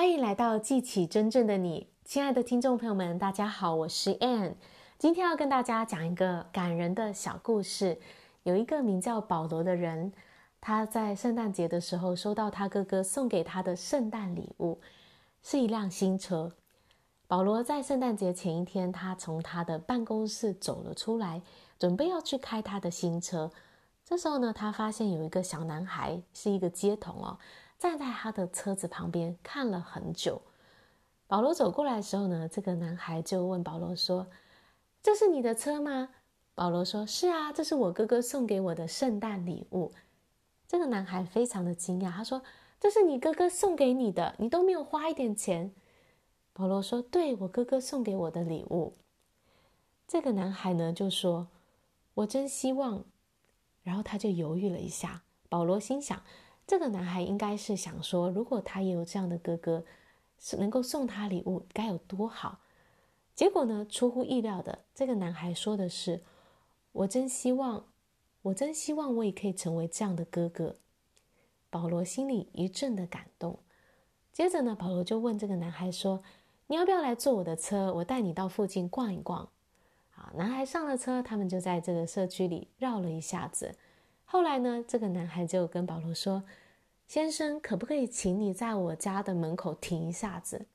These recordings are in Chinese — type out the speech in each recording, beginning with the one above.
欢迎来到记起真正的你，亲爱的听众朋友们，大家好，我是 Ann。今天要跟大家讲一个感人的小故事。有一个名叫保罗的人，他在圣诞节的时候收到他哥哥送给他的圣诞礼物，是一辆新车。保罗在圣诞节前一天，他从他的办公室走了出来，准备要去开他的新车。这时候呢，他发现有一个小男孩，是一个街童哦。站在他的车子旁边看了很久。保罗走过来的时候呢，这个男孩就问保罗说：“这是你的车吗？”保罗说：“是啊，这是我哥哥送给我的圣诞礼物。”这个男孩非常的惊讶，他说：“这是你哥哥送给你的，你都没有花一点钱。”保罗说：“对，我哥哥送给我的礼物。”这个男孩呢就说：“我真希望。”然后他就犹豫了一下。保罗心想。这个男孩应该是想说，如果他也有这样的哥哥，是能够送他礼物，该有多好。结果呢，出乎意料的，这个男孩说的是：“我真希望，我真希望我也可以成为这样的哥哥。”保罗心里一阵的感动。接着呢，保罗就问这个男孩说：“你要不要来坐我的车？我带你到附近逛一逛。”好，男孩上了车，他们就在这个社区里绕了一下子。后来呢，这个男孩就跟保罗说：“先生，可不可以请你在我家的门口停一下子？”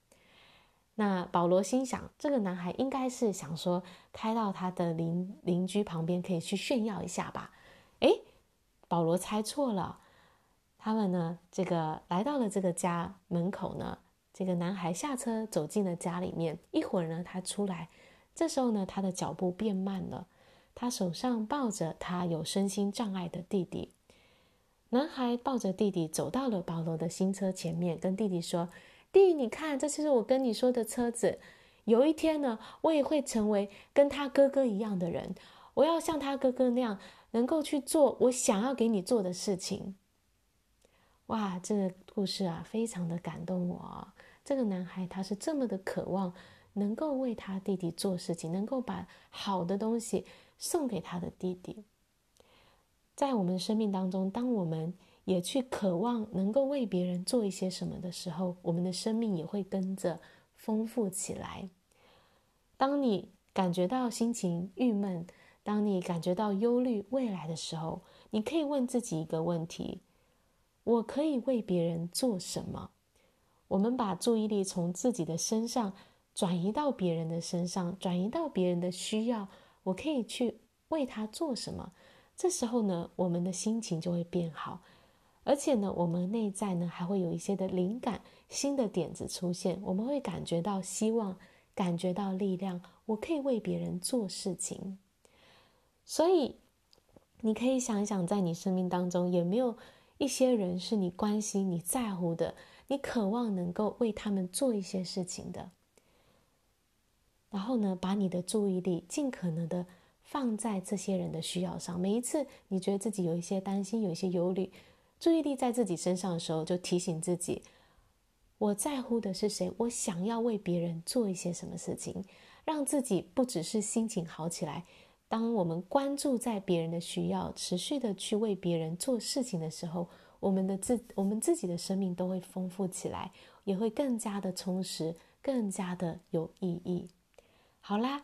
那保罗心想，这个男孩应该是想说开到他的邻邻居旁边，可以去炫耀一下吧？诶，保罗猜错了。他们呢，这个来到了这个家门口呢，这个男孩下车走进了家里面。一会儿呢，他出来，这时候呢，他的脚步变慢了。他手上抱着他有身心障碍的弟弟，男孩抱着弟弟走到了保罗的新车前面，跟弟弟说：“弟，你看，这就是我跟你说的车子。有一天呢，我也会成为跟他哥哥一样的人，我要像他哥哥那样，能够去做我想要给你做的事情。”哇，这个故事啊，非常的感动我。这个男孩他是这么的渴望，能够为他弟弟做事情，能够把好的东西。送给他的弟弟。在我们生命当中，当我们也去渴望能够为别人做一些什么的时候，我们的生命也会跟着丰富起来。当你感觉到心情郁闷，当你感觉到忧虑未来的时候，你可以问自己一个问题：我可以为别人做什么？我们把注意力从自己的身上转移到别人的身上，转移到别人的需要。我可以去为他做什么？这时候呢，我们的心情就会变好，而且呢，我们内在呢还会有一些的灵感、新的点子出现，我们会感觉到希望，感觉到力量。我可以为别人做事情，所以你可以想一想，在你生命当中有没有一些人是你关心、你在乎的，你渴望能够为他们做一些事情的。然后呢，把你的注意力尽可能的放在这些人的需要上。每一次你觉得自己有一些担心、有一些忧虑，注意力在自己身上的时候，就提醒自己：我在乎的是谁？我想要为别人做一些什么事情，让自己不只是心情好起来。当我们关注在别人的需要，持续的去为别人做事情的时候，我们的自我们自己的生命都会丰富起来，也会更加的充实，更加的有意义。好啦，